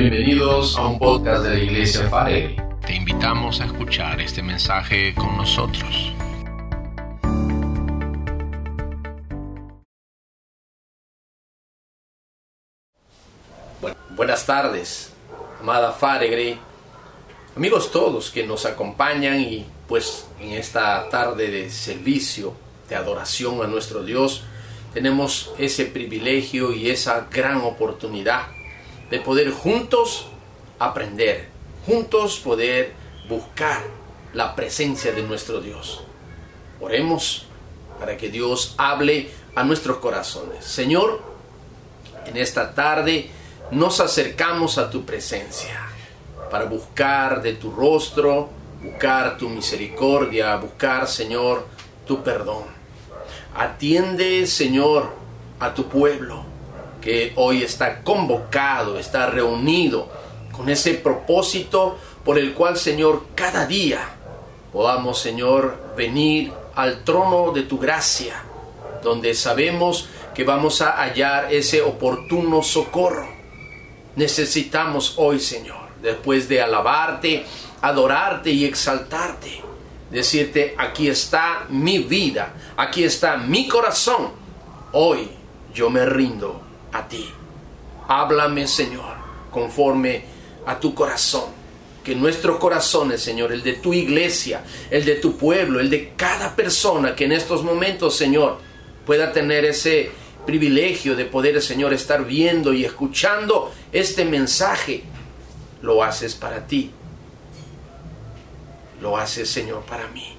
Bienvenidos a un podcast de la Iglesia Farelli. Te invitamos a escuchar este mensaje con nosotros. buenas tardes, amada Faregre, amigos todos que nos acompañan y pues en esta tarde de servicio, de adoración a nuestro Dios, tenemos ese privilegio y esa gran oportunidad de poder juntos aprender, juntos poder buscar la presencia de nuestro Dios. Oremos para que Dios hable a nuestros corazones. Señor, en esta tarde nos acercamos a tu presencia para buscar de tu rostro, buscar tu misericordia, buscar, Señor, tu perdón. Atiende, Señor, a tu pueblo que hoy está convocado, está reunido con ese propósito por el cual, Señor, cada día podamos, Señor, venir al trono de tu gracia, donde sabemos que vamos a hallar ese oportuno socorro. Necesitamos hoy, Señor, después de alabarte, adorarte y exaltarte, decirte, aquí está mi vida, aquí está mi corazón. Hoy yo me rindo a ti. Háblame, Señor, conforme a tu corazón. Que nuestros corazones, Señor, el de tu iglesia, el de tu pueblo, el de cada persona que en estos momentos, Señor, pueda tener ese privilegio de poder, Señor, estar viendo y escuchando este mensaje, lo haces para ti. Lo haces, Señor, para mí.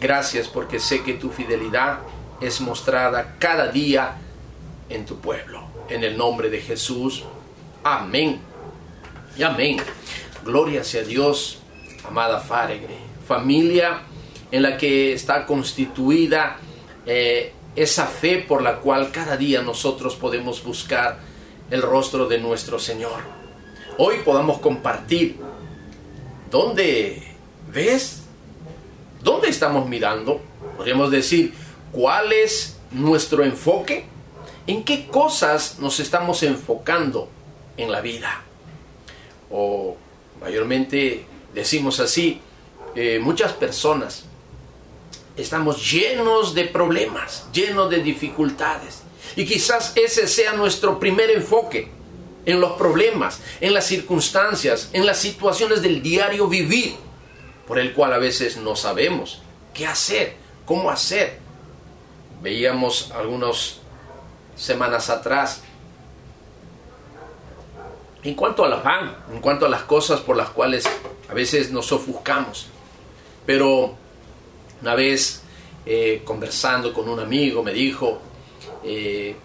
Gracias porque sé que tu fidelidad es mostrada cada día en tu pueblo. En el nombre de Jesús. Amén. Y amén. Gloria sea Dios, amada Faregre. Familia en la que está constituida eh, esa fe por la cual cada día nosotros podemos buscar el rostro de nuestro Señor. Hoy podamos compartir dónde ves, dónde estamos mirando, podríamos decir, cuál es nuestro enfoque ¿En qué cosas nos estamos enfocando en la vida? O mayormente decimos así, eh, muchas personas estamos llenos de problemas, llenos de dificultades. Y quizás ese sea nuestro primer enfoque en los problemas, en las circunstancias, en las situaciones del diario vivir, por el cual a veces no sabemos qué hacer, cómo hacer. Veíamos algunos semanas atrás. En cuanto a la en cuanto a las cosas por las cuales a veces nos ofuscamos. Pero una vez eh, conversando con un amigo me dijo, eh,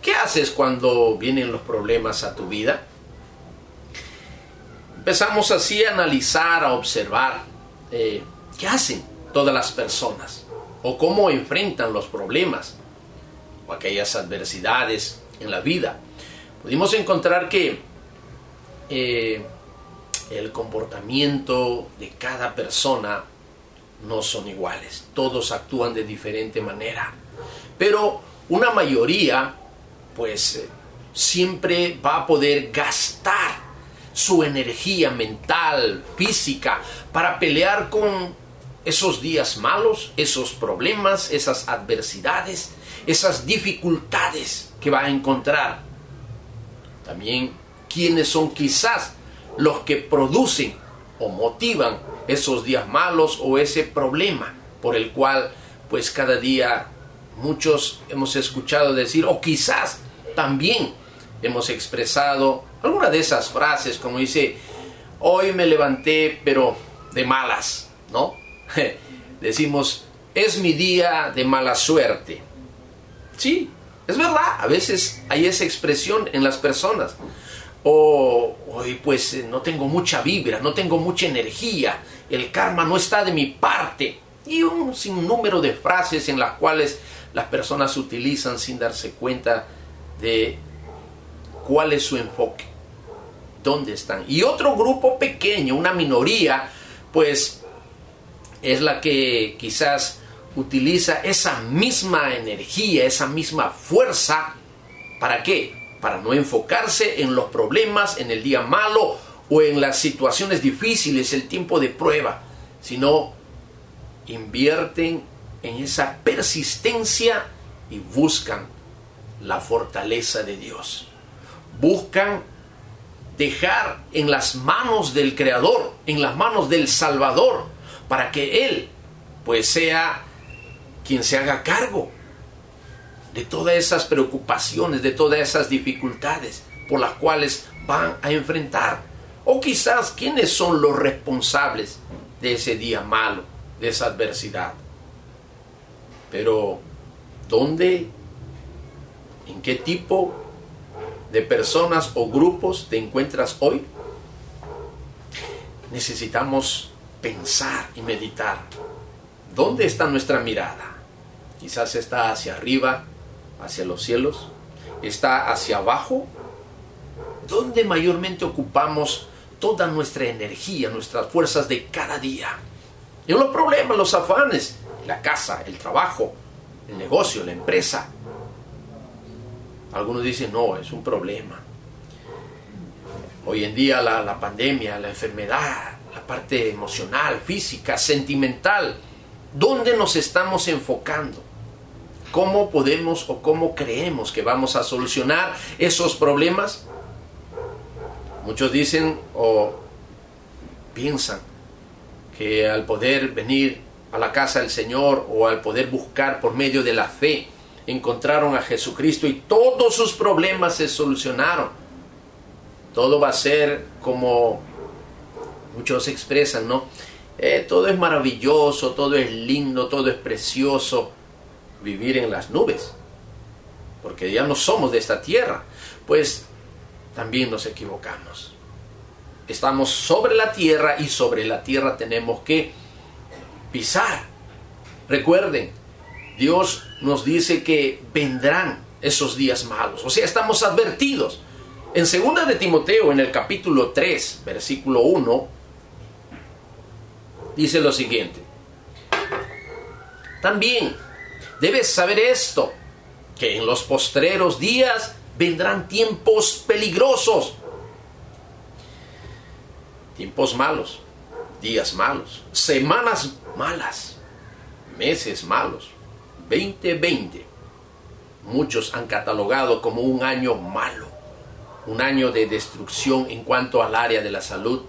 ¿qué haces cuando vienen los problemas a tu vida? Empezamos así a analizar, a observar eh, qué hacen todas las personas o cómo enfrentan los problemas aquellas adversidades en la vida, pudimos encontrar que eh, el comportamiento de cada persona no son iguales, todos actúan de diferente manera, pero una mayoría pues eh, siempre va a poder gastar su energía mental, física, para pelear con esos días malos, esos problemas, esas adversidades, esas dificultades que va a encontrar. También quiénes son quizás los que producen o motivan esos días malos o ese problema por el cual pues cada día muchos hemos escuchado decir o quizás también hemos expresado alguna de esas frases como dice hoy me levanté pero de malas, ¿no? Decimos es mi día de mala suerte. Sí, es verdad, a veces hay esa expresión en las personas. O hoy pues eh, no tengo mucha vibra, no tengo mucha energía, el karma no está de mi parte. Y un sinnúmero de frases en las cuales las personas utilizan sin darse cuenta de cuál es su enfoque, dónde están. Y otro grupo pequeño, una minoría, pues es la que quizás utiliza esa misma energía, esa misma fuerza, ¿para qué? para no enfocarse en los problemas, en el día malo o en las situaciones difíciles, el tiempo de prueba, sino invierten en esa persistencia y buscan la fortaleza de Dios. Buscan dejar en las manos del Creador, en las manos del Salvador, para que Él pues sea quien se haga cargo de todas esas preocupaciones, de todas esas dificultades por las cuales van a enfrentar. O quizás quiénes son los responsables de ese día malo, de esa adversidad. Pero, ¿dónde, en qué tipo de personas o grupos te encuentras hoy? Necesitamos pensar y meditar. ¿Dónde está nuestra mirada? Quizás está hacia arriba, hacia los cielos, está hacia abajo, ¿Dónde mayormente ocupamos toda nuestra energía, nuestras fuerzas de cada día. En los problemas, los afanes, la casa, el trabajo, el negocio, la empresa. Algunos dicen, no, es un problema. Hoy en día la, la pandemia, la enfermedad, la parte emocional, física, sentimental, ¿dónde nos estamos enfocando? ¿Cómo podemos o cómo creemos que vamos a solucionar esos problemas? Muchos dicen o piensan que al poder venir a la casa del Señor o al poder buscar por medio de la fe, encontraron a Jesucristo y todos sus problemas se solucionaron. Todo va a ser como muchos expresan, ¿no? Eh, todo es maravilloso, todo es lindo, todo es precioso, vivir en las nubes, porque ya no somos de esta tierra, pues también nos equivocamos. Estamos sobre la tierra y sobre la tierra tenemos que pisar. Recuerden, Dios nos dice que vendrán esos días malos, o sea, estamos advertidos. En 2 de Timoteo, en el capítulo 3, versículo 1, dice lo siguiente. También Debes saber esto, que en los postreros días vendrán tiempos peligrosos, tiempos malos, días malos, semanas malas, meses malos, 2020. Muchos han catalogado como un año malo, un año de destrucción en cuanto al área de la salud.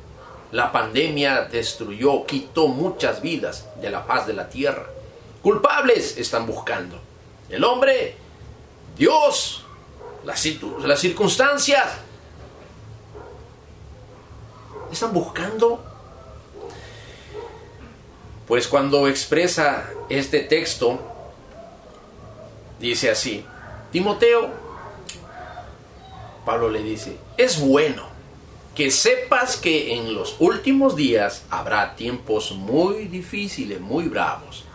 La pandemia destruyó, quitó muchas vidas de la paz de la tierra culpables están buscando. El hombre, Dios, las, las circunstancias. Están buscando. Pues cuando expresa este texto, dice así, Timoteo, Pablo le dice, es bueno que sepas que en los últimos días habrá tiempos muy difíciles, muy bravos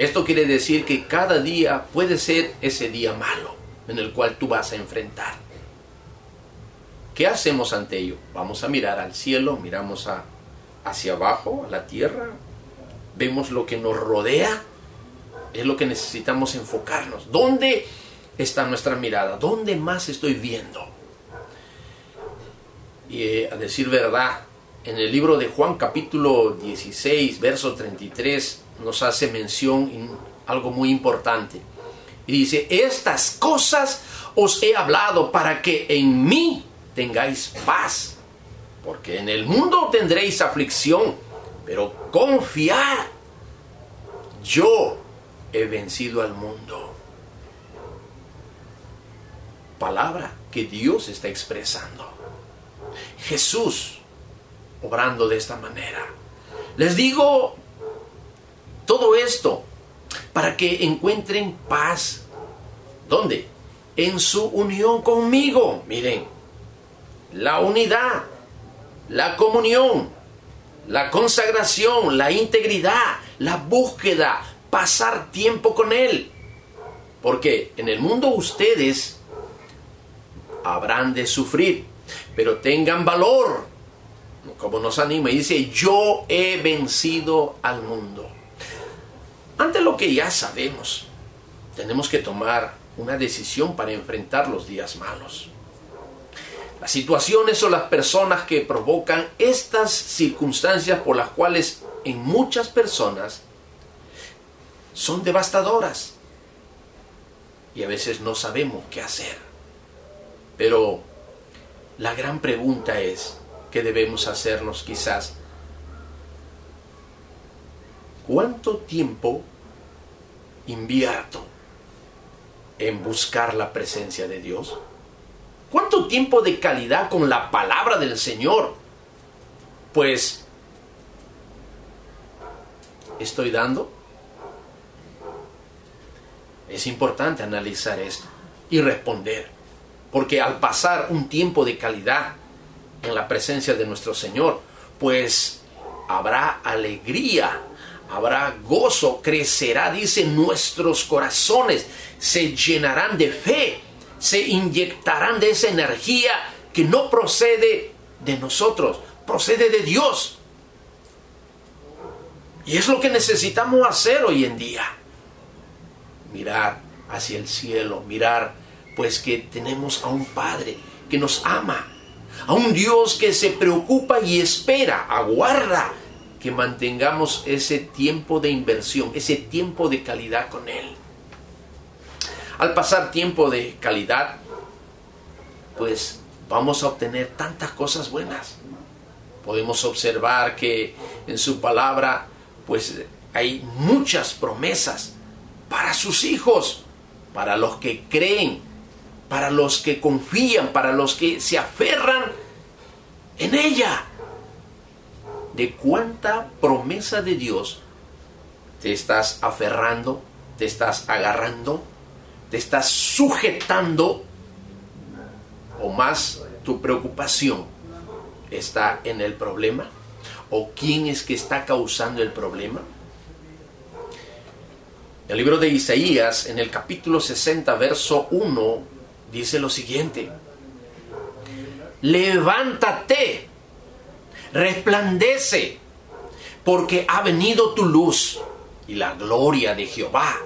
esto quiere decir que cada día puede ser ese día malo en el cual tú vas a enfrentar. ¿Qué hacemos ante ello? Vamos a mirar al cielo, miramos hacia abajo, a la tierra, vemos lo que nos rodea, es lo que necesitamos enfocarnos. ¿Dónde está nuestra mirada? ¿Dónde más estoy viendo? Y eh, a decir verdad, en el libro de Juan capítulo 16, verso 33, nos hace mención en algo muy importante. Y dice, estas cosas os he hablado para que en mí tengáis paz. Porque en el mundo tendréis aflicción, pero confiar, yo he vencido al mundo. Palabra que Dios está expresando. Jesús obrando de esta manera. Les digo todo esto para que encuentren paz. ¿Dónde? En su unión conmigo. Miren, la unidad, la comunión, la consagración, la integridad, la búsqueda, pasar tiempo con Él. Porque en el mundo ustedes habrán de sufrir, pero tengan valor, como nos anima y dice, yo he vencido al mundo. Ante lo que ya sabemos, tenemos que tomar una decisión para enfrentar los días malos. Las situaciones o las personas que provocan estas circunstancias por las cuales en muchas personas son devastadoras. Y a veces no sabemos qué hacer. Pero la gran pregunta es, ¿qué debemos hacernos quizás? ¿Cuánto tiempo invierto en buscar la presencia de Dios? ¿Cuánto tiempo de calidad con la palabra del Señor? Pues estoy dando. Es importante analizar esto y responder, porque al pasar un tiempo de calidad en la presencia de nuestro Señor, pues habrá alegría, habrá gozo, crecerá, dice, nuestros corazones se llenarán de fe, se inyectarán de esa energía que no procede de nosotros, procede de Dios. Y es lo que necesitamos hacer hoy en día. Mirar hacia el cielo, mirar pues que tenemos a un Padre que nos ama, a un Dios que se preocupa y espera, aguarda que mantengamos ese tiempo de inversión, ese tiempo de calidad con Él. Al pasar tiempo de calidad, pues vamos a obtener tantas cosas buenas. Podemos observar que en su palabra, pues hay muchas promesas para sus hijos, para los que creen, para los que confían, para los que se aferran en ella. De cuánta promesa de Dios te estás aferrando, te estás agarrando, te estás sujetando o más tu preocupación está en el problema o quién es que está causando el problema. El libro de Isaías en el capítulo 60 verso 1 dice lo siguiente, levántate, resplandece, porque ha venido tu luz y la gloria de Jehová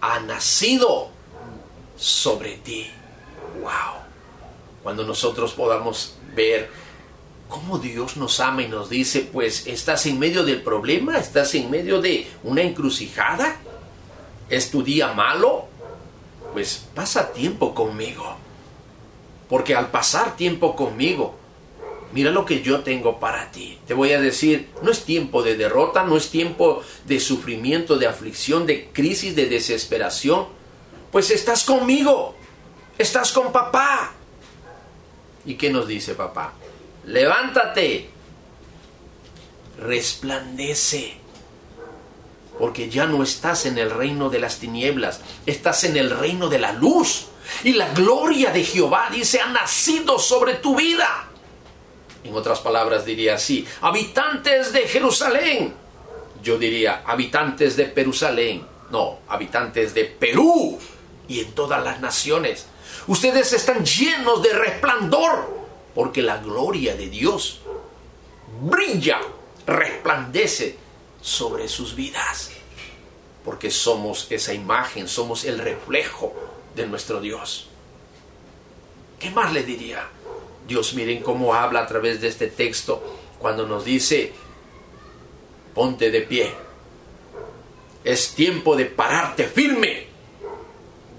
ha nacido sobre ti. Wow. Cuando nosotros podamos ver cómo Dios nos ama y nos dice, pues estás en medio del problema, estás en medio de una encrucijada, es tu día malo, pues pasa tiempo conmigo. Porque al pasar tiempo conmigo, mira lo que yo tengo para ti. Te voy a decir, no es tiempo de derrota, no es tiempo de sufrimiento, de aflicción, de crisis, de desesperación pues estás conmigo, estás con papá. ¿Y qué nos dice papá? Levántate, resplandece, porque ya no estás en el reino de las tinieblas, estás en el reino de la luz. Y la gloria de Jehová, dice, ha nacido sobre tu vida. En otras palabras diría así, habitantes de Jerusalén. Yo diría, habitantes de Jerusalén. No, habitantes de Perú y en todas las naciones. Ustedes están llenos de resplandor porque la gloria de Dios brilla, resplandece sobre sus vidas. Porque somos esa imagen, somos el reflejo de nuestro Dios. ¿Qué más le diría? Dios, miren cómo habla a través de este texto cuando nos dice, ponte de pie. Es tiempo de pararte firme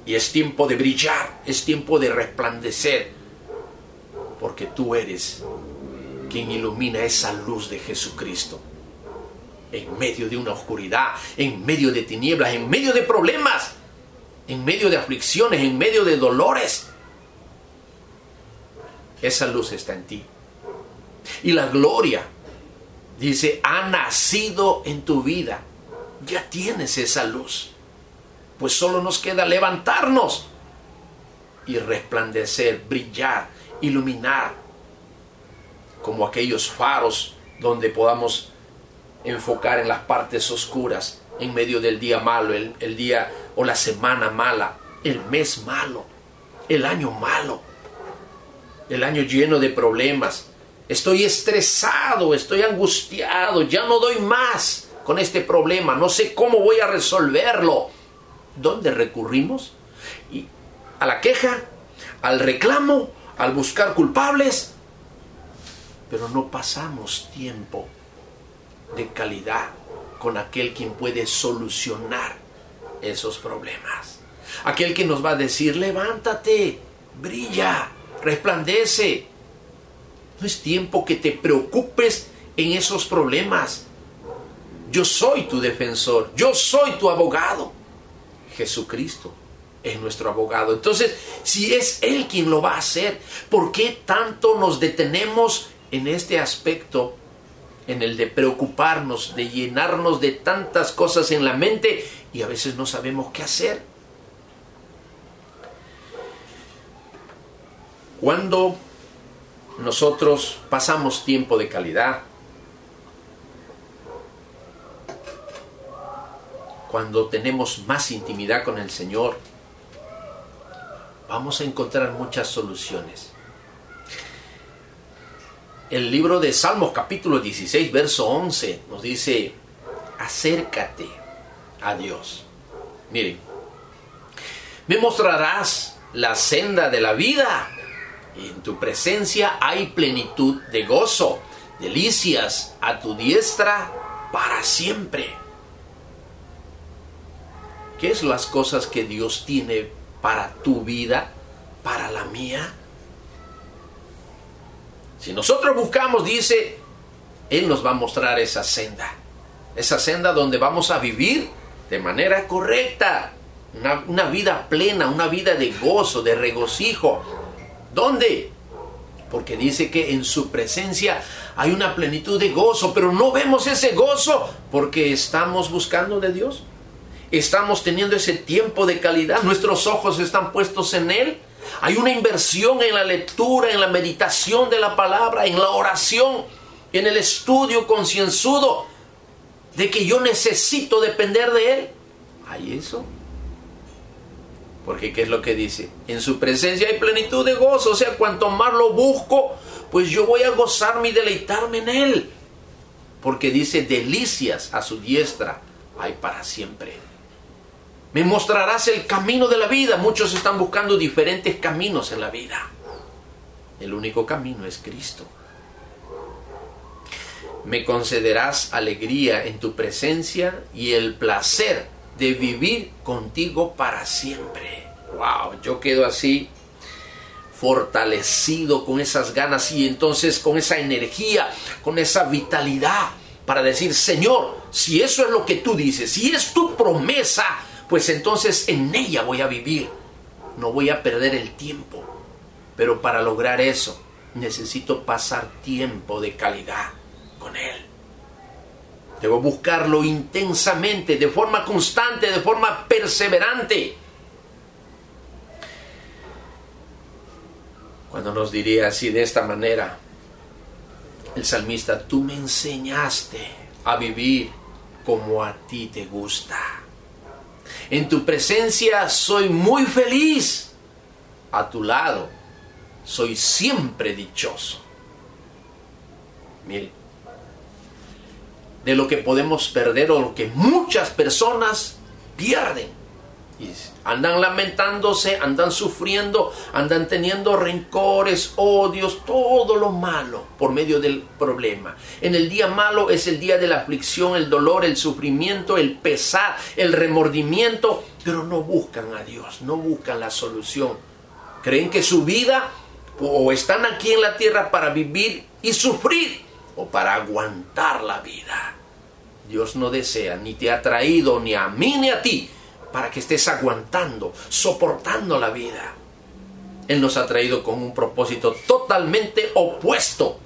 y es tiempo de brillar, es tiempo de resplandecer, porque tú eres quien ilumina esa luz de Jesucristo. En medio de una oscuridad, en medio de tinieblas, en medio de problemas, en medio de aflicciones, en medio de dolores. Esa luz está en ti. Y la gloria, dice, ha nacido en tu vida. Ya tienes esa luz pues solo nos queda levantarnos y resplandecer, brillar, iluminar, como aquellos faros donde podamos enfocar en las partes oscuras, en medio del día malo, el, el día o la semana mala, el mes malo, el año malo, el año lleno de problemas. Estoy estresado, estoy angustiado, ya no doy más con este problema, no sé cómo voy a resolverlo ¿Dónde recurrimos? Y a la queja, al reclamo, al buscar culpables, pero no pasamos tiempo de calidad con aquel quien puede solucionar esos problemas. Aquel que nos va a decir, levántate, brilla, resplandece. No es tiempo que te preocupes en esos problemas. Yo soy tu defensor, yo soy tu abogado. Jesucristo es nuestro abogado. Entonces, si es Él quien lo va a hacer, ¿por qué tanto nos detenemos en este aspecto, en el de preocuparnos, de llenarnos de tantas cosas en la mente y a veces no sabemos qué hacer? Cuando nosotros pasamos tiempo de calidad, cuando tenemos más intimidad con el Señor, vamos a encontrar muchas soluciones. El libro de Salmos capítulo 16, verso 11 nos dice, acércate a Dios. Miren, me mostrarás la senda de la vida. En tu presencia hay plenitud de gozo, delicias a tu diestra para siempre. ¿Qué es las cosas que Dios tiene para tu vida, para la mía? Si nosotros buscamos, dice, Él nos va a mostrar esa senda. Esa senda donde vamos a vivir de manera correcta. Una, vida plena, una vida de gozo, de regocijo, ¿Dónde? Porque dice que en su presencia hay una plenitud de gozo, pero no vemos ese gozo porque estamos buscando de Dios. Estamos teniendo ese tiempo de calidad, nuestros ojos están puestos en Él. Hay una inversión en la lectura, en la meditación de la palabra, en la oración, en el estudio concienzudo de que yo necesito depender de Él. ¿Hay eso? Porque ¿qué es lo que dice? En su presencia hay plenitud de gozo. O sea, cuanto más lo busco, pues yo voy a gozarme y deleitarme en Él. Porque dice, delicias a su diestra hay para siempre. Me mostrarás el camino de la vida. Muchos están buscando diferentes caminos en la vida. El único camino es Cristo. Me concederás alegría en tu presencia y el placer de vivir contigo para siempre. Wow, yo quedo así fortalecido con esas ganas y entonces con esa energía, con esa vitalidad para decir, Señor, si eso es lo que tú dices, si es tu promesa, pues entonces en ella voy a vivir. No voy a perder el tiempo. Pero para lograr eso, necesito pasar tiempo de calidad con Él. Debo buscarlo intensamente, de forma constante, de forma perseverante. Cuando nos diría así de esta manera, el salmista, tú me enseñaste a vivir como a ti te gusta. En tu presencia soy muy feliz. A tu lado soy siempre dichoso. Mire, de lo que podemos perder o lo que muchas personas pierden. Andan lamentándose, andan sufriendo, andan teniendo rencores, odios, todo lo malo por medio del problema. En el día malo es el día de la aflicción, el dolor, el sufrimiento, el pesar, el remordimiento, pero no buscan a Dios, no buscan la solución. Creen que su vida o están aquí en la tierra para vivir y sufrir o para aguantar la vida. Dios no desea, ni te ha traído ni a mí ni a ti para que estés aguantando, soportando la vida. Él nos ha traído con un propósito totalmente opuesto.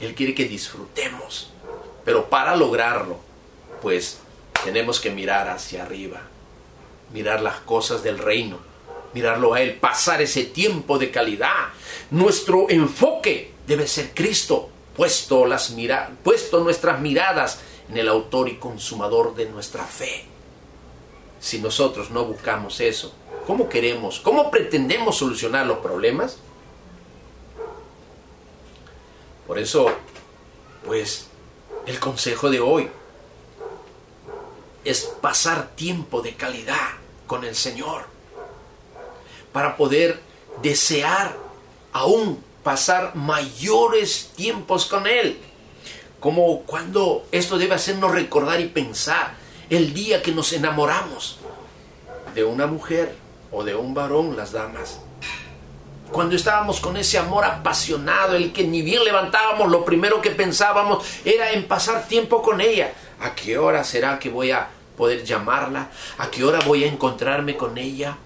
Él quiere que disfrutemos. Pero para lograrlo, pues tenemos que mirar hacia arriba, mirar las cosas del reino, mirarlo a Él, pasar ese tiempo de calidad. Nuestro enfoque debe ser Cristo, puesto, las mira puesto nuestras miradas en el autor y consumador de nuestra fe si nosotros no buscamos eso? ¿Cómo queremos, cómo pretendemos solucionar los problemas? Por eso, pues, el consejo de hoy es pasar tiempo de calidad con el Señor para poder desear aún pasar mayores tiempos con Él. Como cuando esto debe hacernos recordar y pensar el día que nos enamoramos de una mujer o de un varón, las damas. Cuando estábamos con ese amor apasionado, el que ni bien levantábamos, lo primero que pensábamos era en pasar tiempo con ella. ¿A qué hora será que voy a poder llamarla? ¿A qué hora voy a encontrarme con ella?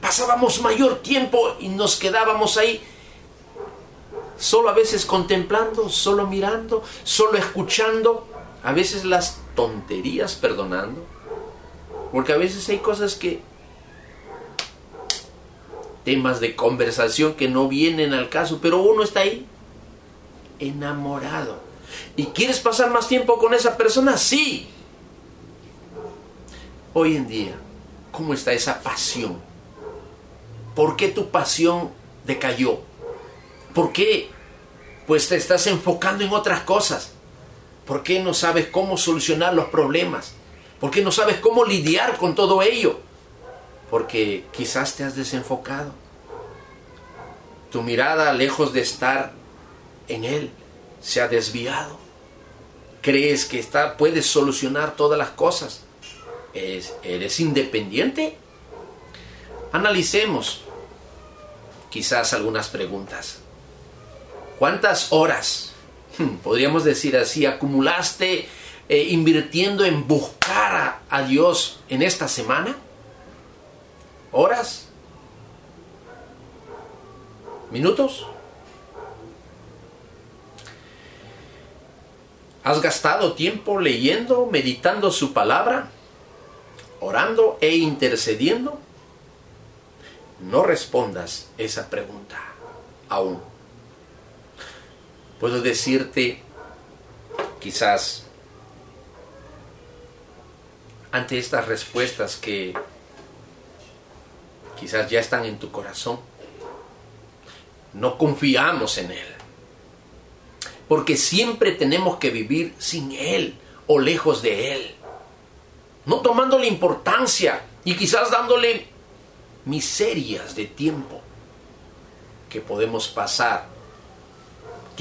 Pasábamos mayor tiempo y nos quedábamos ahí solo a veces contemplando, solo mirando, solo escuchando, a veces las tonterías perdonando, porque a veces hay cosas que, temas de conversación que no vienen al caso, pero uno está ahí enamorado. ¿Y quieres pasar más tiempo con esa persona? Sí. Hoy en día, ¿cómo está esa pasión? ¿Por qué tu pasión decayó? ¿Por qué? Pues te estás enfocando en otras cosas. ¿Por qué no sabes cómo solucionar los problemas? ¿Por qué no sabes cómo lidiar con todo ello? Porque quizás te has desenfocado. Tu mirada, lejos de estar en Él, se ha desviado. Crees que está, puedes solucionar todas las cosas. ¿Eres independiente? Analicemos quizás algunas preguntas. ¿Cuántas horas, podríamos decir así, acumulaste eh, invirtiendo en buscar a Dios en esta semana? ¿Horas? ¿Minutos? ¿Has gastado tiempo leyendo, meditando su palabra, orando e intercediendo? No respondas esa pregunta aún puedo decirte, quizás, ante estas respuestas que quizás ya están en tu corazón, no confiamos en Él. Porque siempre tenemos que vivir sin Él o lejos de Él. No tomándole importancia y quizás dándole miserias de tiempo que podemos pasar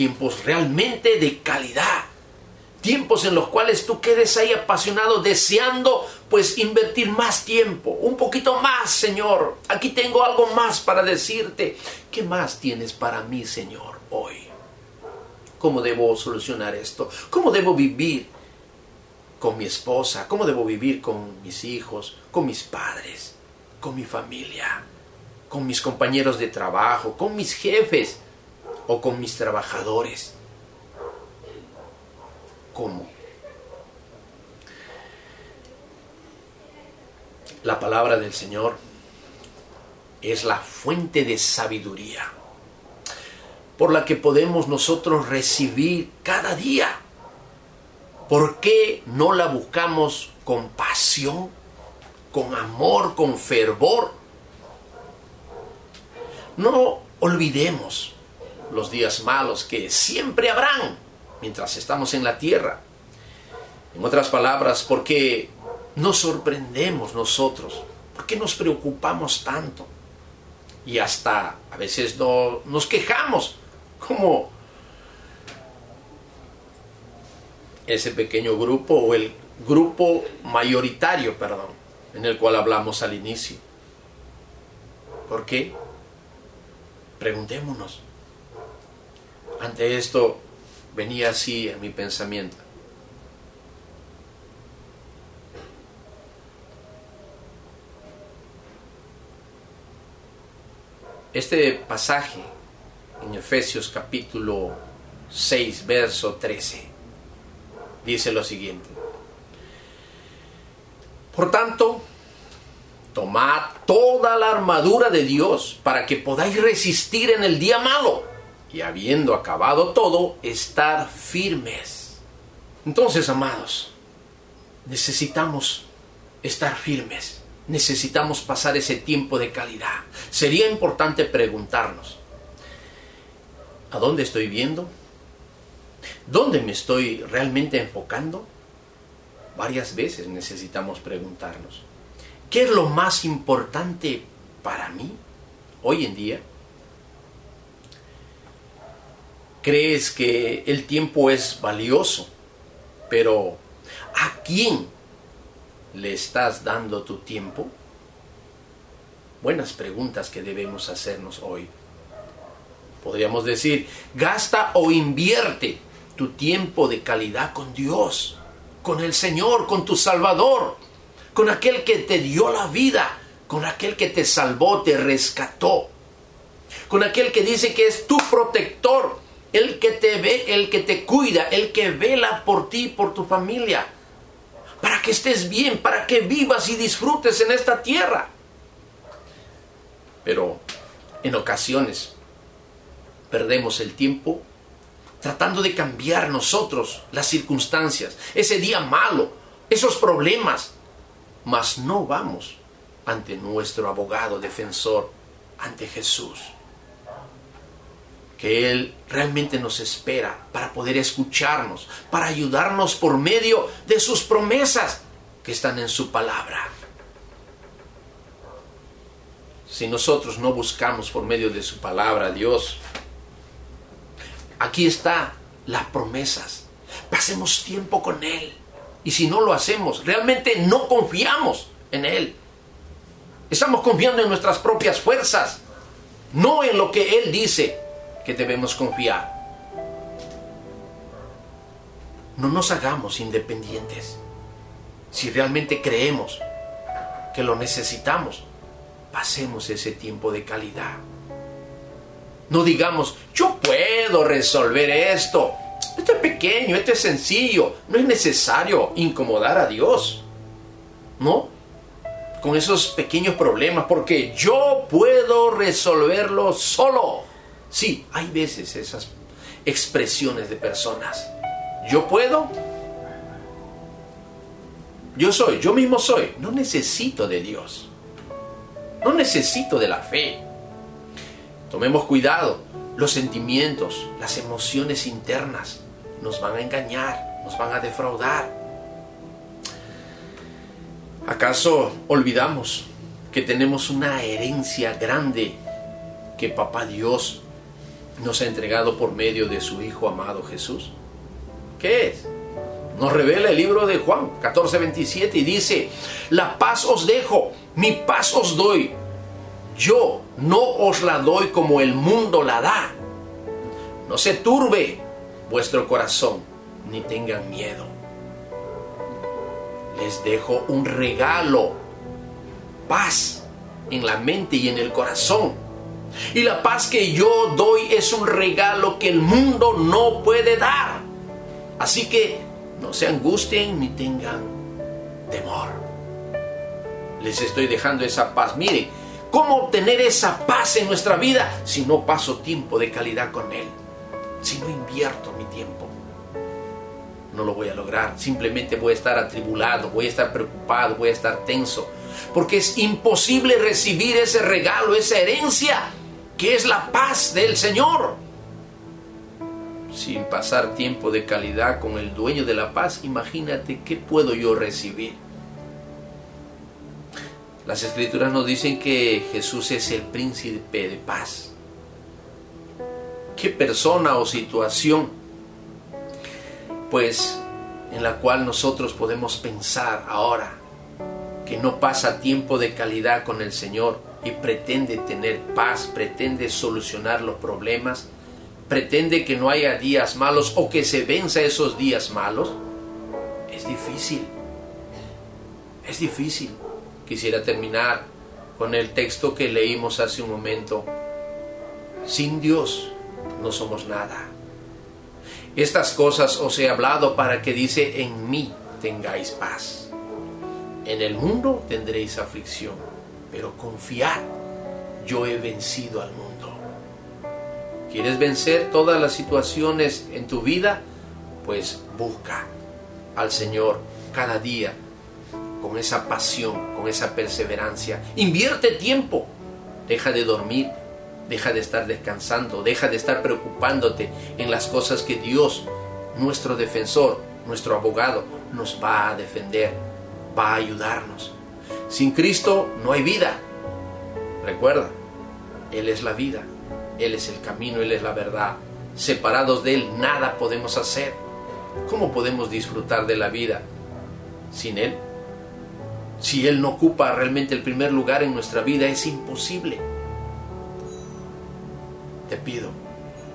tiempos realmente de calidad. Tiempos en los cuales tú quedes ahí apasionado, deseando pues invertir más tiempo, un poquito más, Señor. Aquí tengo algo más para decirte. ¿Qué más tienes para mí, Señor, hoy? ¿Cómo debo solucionar esto? ¿Cómo debo vivir con mi esposa? ¿Cómo debo vivir con mis hijos, con mis padres, con mi familia, con mis compañeros de trabajo, con mis jefes? O con mis trabajadores. ¿Cómo? La palabra del Señor es la fuente de sabiduría por la que podemos nosotros recibir cada día. ¿Por qué no la buscamos con pasión, con amor, con fervor? No olvidemos los días malos que siempre habrán mientras estamos en la tierra. En otras palabras, ¿por qué nos sorprendemos nosotros? ¿Por qué nos preocupamos tanto? Y hasta a veces no, nos quejamos, como ese pequeño grupo o el grupo mayoritario, perdón, en el cual hablamos al inicio. ¿Por qué? Preguntémonos. Ante esto venía así en mi pensamiento. Este pasaje en Efesios capítulo 6, verso 13, dice lo siguiente. Por tanto, tomad toda la armadura de Dios para que podáis resistir en el día malo y habiendo acabado todo, estar firmes. Entonces, amados, necesitamos estar firmes, necesitamos pasar ese tiempo de calidad. Sería importante preguntarnos, ¿a dónde estoy viendo? ¿Dónde me estoy realmente enfocando? Varias veces necesitamos preguntarnos, ¿qué es lo más importante para mí hoy en día? Crees que el tiempo es valioso, pero ¿a quién le estás dando tu tiempo? Buenas preguntas que debemos hacernos hoy. Podríamos decir, gasta o invierte tu tiempo de calidad con Dios, con el Señor, con tu Salvador, con aquel que te dio la vida, con aquel que te salvó, te rescató, con aquel que dice que es tu protector, el que te ve, el que te cuida, el que vela por ti, por tu familia, para que estés bien, para que vivas y disfrutes en esta tierra. Pero en ocasiones perdemos el tiempo tratando de cambiar nosotros las circunstancias, ese día malo, esos problemas, mas no vamos ante nuestro abogado defensor, ante Jesús que Él realmente nos espera para poder escucharnos, para ayudarnos por medio de sus promesas que están en su palabra. Si nosotros no buscamos por medio de su palabra a Dios, aquí está las promesas. Pasemos tiempo con Él. Y si no lo hacemos, realmente no confiamos en Él. Estamos confiando en nuestras propias fuerzas, no en lo que Él dice que debemos confiar. No nos hagamos independientes. Si realmente creemos que lo necesitamos, pasemos ese tiempo de calidad. No digamos, yo puedo resolver esto. Esto es pequeño, esto es sencillo. No es necesario incomodar a Dios. ¿No? Con esos pequeños problemas, porque yo puedo resolverlo solo. Sí, hay veces esas expresiones de personas. Yo puedo. Yo soy, yo mismo soy. No necesito de Dios. No necesito de la fe. Tomemos cuidado. Los sentimientos, las emociones internas nos van a engañar, nos van a defraudar. ¿Acaso olvidamos que tenemos una herencia grande que Papá Dios nos ha entregado por medio de su Hijo amado Jesús? ¿Qué es? Nos revela el libro de Juan 14, 27 y dice, la paz os dejo, mi paz os doy. Yo no os la doy como el mundo la da. No se turbe vuestro corazón, ni tengan miedo. Les dejo un regalo, paz en la mente y en el corazón y la paz que yo doy es un regalo que el mundo no puede dar. Así que no se angustien ni tengan temor. Les estoy dejando esa paz. Mire, ¿cómo obtener esa paz en nuestra vida si no paso tiempo de calidad con Él? Si no invierto mi tiempo. No lo voy a lograr. Simplemente voy a estar atribulado, voy a estar preocupado, voy a estar tenso. Porque es imposible recibir ese regalo, esa herencia que es la paz del Señor. Sin pasar tiempo de calidad con el dueño de la paz, imagínate qué puedo yo recibir. Las escrituras nos dicen que Jesús es el príncipe de paz. ¿Qué persona o situación? Pues en la cual nosotros podemos pensar ahora que no pasa tiempo de calidad con el Señor y pretende tener paz, pretende solucionar los problemas, pretende que no haya días malos o que se venza esos días malos, es difícil. Es difícil. Quisiera terminar con el texto que leímos hace un momento. Sin Dios no somos nada. Estas cosas os he hablado para que dice, en mí tengáis paz. En el mundo tendréis aflicción pero confiar, yo he vencido al mundo. ¿Quieres vencer todas las situaciones en tu vida? Pues busca al Señor cada día con esa pasión, con esa perseverancia. Invierte tiempo. Deja de dormir, deja de estar descansando, deja de estar preocupándote en las cosas que Dios, nuestro defensor, nuestro abogado, nos va a defender, va a ayudarnos. Sin Cristo no hay vida. Recuerda, Él es la vida, Él es el camino, Él es la verdad, Separados de Él nada podemos hacer. ¿Cómo podemos disfrutar de la vida sin Él? Si Él no ocupa realmente el primer lugar en nuestra vida, es imposible. Te pido,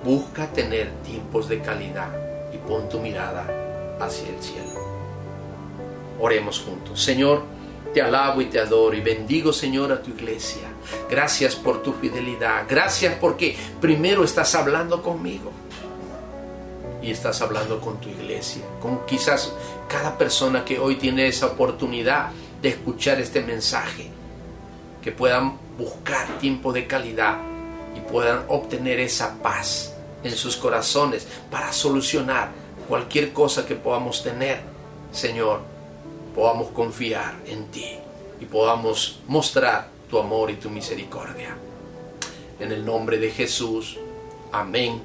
busca tener tiempos de calidad y pon tu mirada hacia el cielo. Oremos juntos. Señor, te alabo y te adoro y bendigo, Señor, a tu iglesia. Gracias por tu fidelidad. Gracias porque primero estás hablando conmigo y estás hablando con tu iglesia, con quizás cada persona que hoy tiene esa oportunidad de escuchar este mensaje, que puedan buscar tiempo de calidad y puedan obtener esa paz en sus corazones para solucionar cualquier cosa que podamos tener, Señor, podamos confiar en ti y podamos mostrar tu amor y tu misericordia. En el nombre de Jesús, amén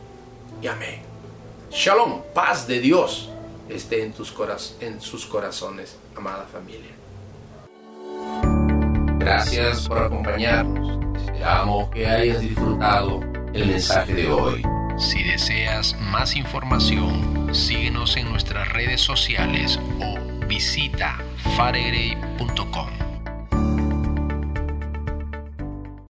y amén. Shalom, paz de Dios esté en, tus en sus corazones, amada familia. Gracias por acompañarnos. Esperamos que hayas disfrutado el mensaje de hoy. Si deseas más información, síguenos en nuestras redes sociales o visita faregrey.com.